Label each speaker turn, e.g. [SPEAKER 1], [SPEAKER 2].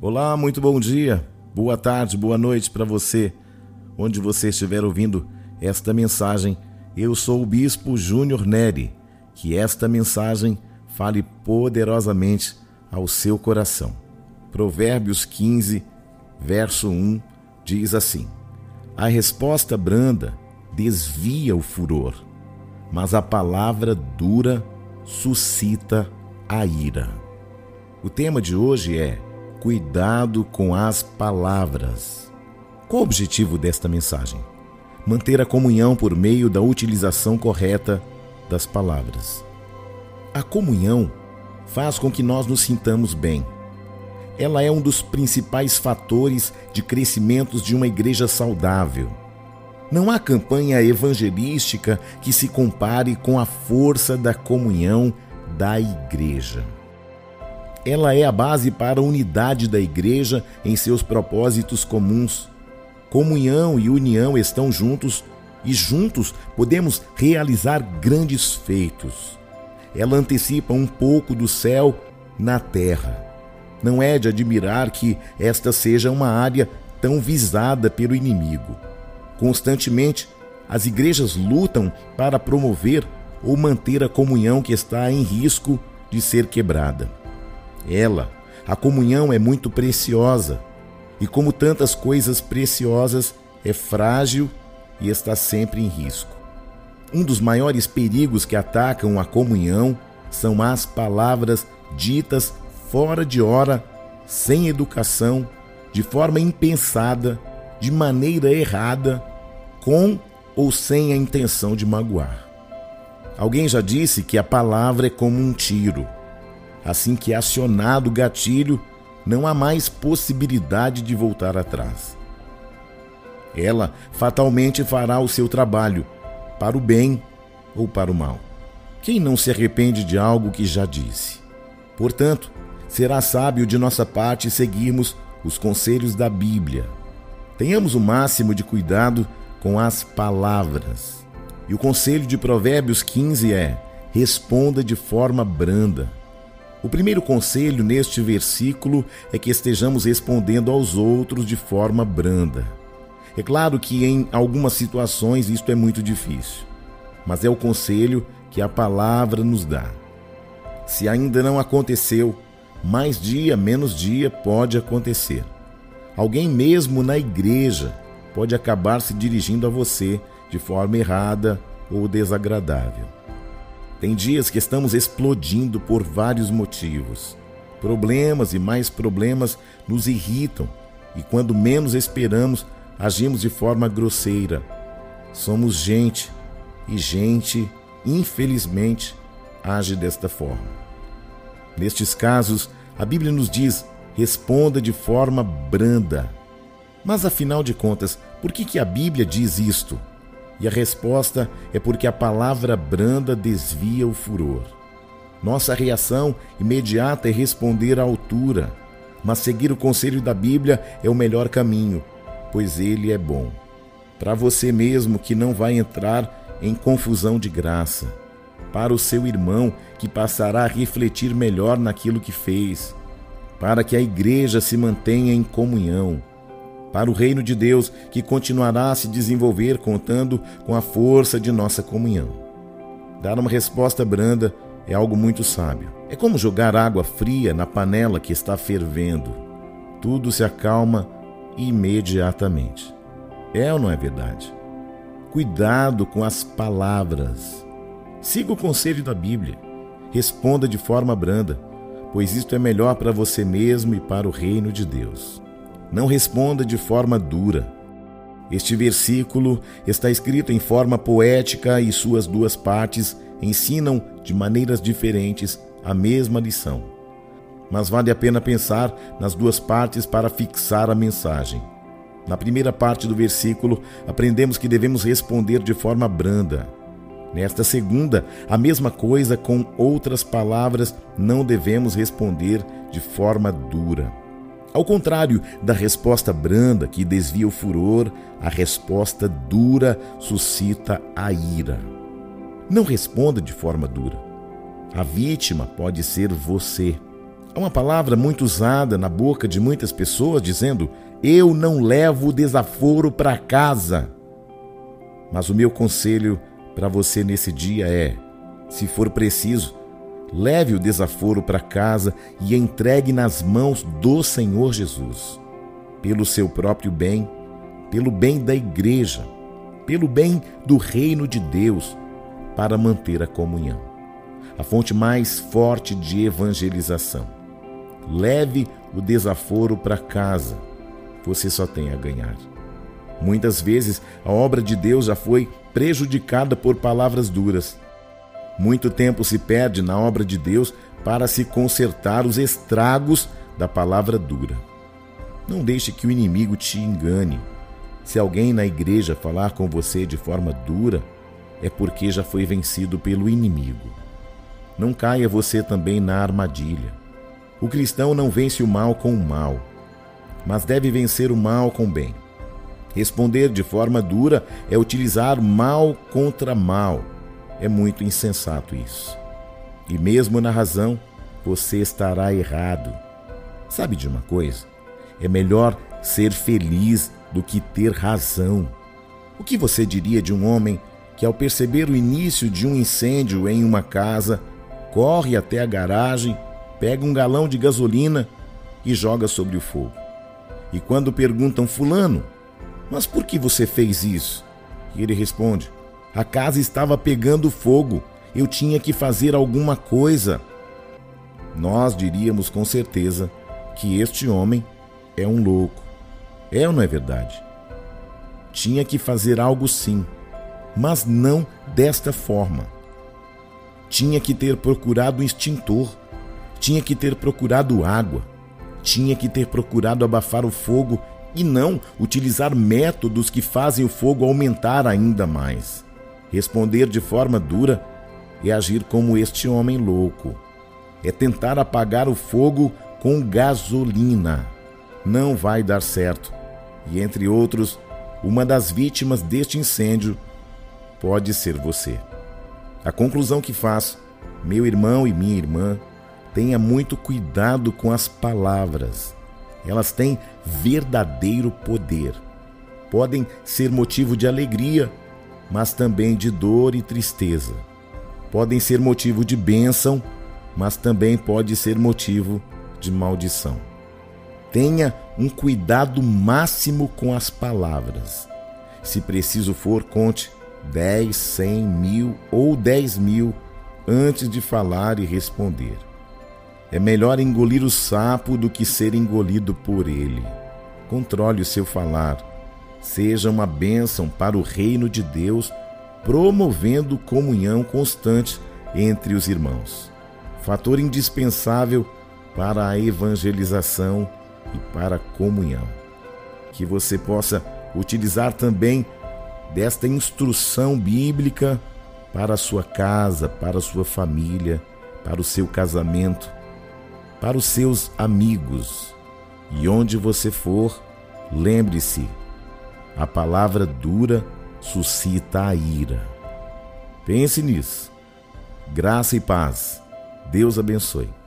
[SPEAKER 1] Olá, muito bom dia, boa tarde, boa noite para você, onde você estiver ouvindo esta mensagem. Eu sou o Bispo Júnior Neri, que esta mensagem fale poderosamente ao seu coração. Provérbios 15, verso 1 diz assim: A resposta branda desvia o furor, mas a palavra dura suscita a ira. O tema de hoje é Cuidado com as palavras. Qual o objetivo desta mensagem? Manter a comunhão por meio da utilização correta das palavras. A comunhão faz com que nós nos sintamos bem. Ela é um dos principais fatores de crescimento de uma igreja saudável. Não há campanha evangelística que se compare com a força da comunhão da igreja. Ela é a base para a unidade da igreja em seus propósitos comuns. Comunhão e união estão juntos e juntos podemos realizar grandes feitos. Ela antecipa um pouco do céu na terra. Não é de admirar que esta seja uma área tão visada pelo inimigo. Constantemente, as igrejas lutam para promover ou manter a comunhão que está em risco de ser quebrada. Ela, a comunhão é muito preciosa e, como tantas coisas preciosas, é frágil e está sempre em risco. Um dos maiores perigos que atacam a comunhão são as palavras ditas fora de hora, sem educação, de forma impensada, de maneira errada, com ou sem a intenção de magoar. Alguém já disse que a palavra é como um tiro. Assim que é acionado o gatilho, não há mais possibilidade de voltar atrás. Ela fatalmente fará o seu trabalho, para o bem ou para o mal. Quem não se arrepende de algo que já disse? Portanto, será sábio de nossa parte seguirmos os conselhos da Bíblia. Tenhamos o máximo de cuidado com as palavras. E o conselho de Provérbios 15 é: responda de forma branda. O primeiro conselho neste versículo é que estejamos respondendo aos outros de forma branda. É claro que em algumas situações isto é muito difícil, mas é o conselho que a palavra nos dá. Se ainda não aconteceu, mais dia, menos dia pode acontecer. Alguém mesmo na igreja pode acabar se dirigindo a você de forma errada ou desagradável. Tem dias que estamos explodindo por vários motivos. Problemas e mais problemas nos irritam e, quando menos esperamos, agimos de forma grosseira. Somos gente e gente, infelizmente, age desta forma. Nestes casos, a Bíblia nos diz: responda de forma branda. Mas afinal de contas, por que, que a Bíblia diz isto? E a resposta é porque a palavra branda desvia o furor. Nossa reação imediata é responder à altura, mas seguir o conselho da Bíblia é o melhor caminho, pois ele é bom. Para você mesmo que não vai entrar em confusão de graça, para o seu irmão que passará a refletir melhor naquilo que fez, para que a igreja se mantenha em comunhão para o reino de Deus que continuará a se desenvolver contando com a força de nossa comunhão. Dar uma resposta branda é algo muito sábio. É como jogar água fria na panela que está fervendo. Tudo se acalma imediatamente. É ou não é verdade? Cuidado com as palavras. Siga o conselho da Bíblia. Responda de forma branda, pois isto é melhor para você mesmo e para o reino de Deus. Não responda de forma dura. Este versículo está escrito em forma poética e suas duas partes ensinam de maneiras diferentes a mesma lição. Mas vale a pena pensar nas duas partes para fixar a mensagem. Na primeira parte do versículo, aprendemos que devemos responder de forma branda. Nesta segunda, a mesma coisa com outras palavras, não devemos responder de forma dura. Ao contrário da resposta branda que desvia o furor, a resposta dura suscita a ira. Não responda de forma dura. A vítima pode ser você. É uma palavra muito usada na boca de muitas pessoas dizendo: Eu não levo o desaforo para casa. Mas o meu conselho para você nesse dia é: se for preciso, leve o desaforo para casa e entregue nas mãos do Senhor Jesus, pelo seu próprio bem, pelo bem da igreja, pelo bem do reino de Deus, para manter a comunhão. A fonte mais forte de evangelização. Leve o desaforo para casa. Você só tem a ganhar. Muitas vezes a obra de Deus já foi prejudicada por palavras duras. Muito tempo se perde na obra de Deus para se consertar os estragos da palavra dura. Não deixe que o inimigo te engane. Se alguém na igreja falar com você de forma dura, é porque já foi vencido pelo inimigo. Não caia você também na armadilha. O cristão não vence o mal com o mal, mas deve vencer o mal com o bem. Responder de forma dura é utilizar mal contra mal. É muito insensato isso. E mesmo na razão, você estará errado. Sabe de uma coisa? É melhor ser feliz do que ter razão. O que você diria de um homem que, ao perceber o início de um incêndio em uma casa, corre até a garagem pega um galão de gasolina e joga sobre o fogo. E quando perguntam, Fulano, mas por que você fez isso? E ele responde: A casa estava pegando fogo, eu tinha que fazer alguma coisa. Nós diríamos com certeza que este homem é um louco. É ou não é verdade? Tinha que fazer algo sim, mas não desta forma. Tinha que ter procurado um extintor tinha que ter procurado água, tinha que ter procurado abafar o fogo e não utilizar métodos que fazem o fogo aumentar ainda mais. Responder de forma dura é agir como este homem louco. É tentar apagar o fogo com gasolina. Não vai dar certo. E entre outros, uma das vítimas deste incêndio pode ser você. A conclusão que faço, meu irmão e minha irmã, Tenha muito cuidado com as palavras. Elas têm verdadeiro poder. Podem ser motivo de alegria, mas também de dor e tristeza. Podem ser motivo de bênção, mas também pode ser motivo de maldição. Tenha um cuidado máximo com as palavras. Se preciso for, conte 10, 100 mil ou 10 mil antes de falar e responder. É melhor engolir o sapo do que ser engolido por ele. Controle o seu falar. Seja uma bênção para o reino de Deus, promovendo comunhão constante entre os irmãos. Fator indispensável para a evangelização e para a comunhão. Que você possa utilizar também desta instrução bíblica para a sua casa, para a sua família, para o seu casamento para os seus amigos. E onde você for, lembre-se: a palavra dura suscita a ira. Pense nisso. Graça e paz. Deus abençoe.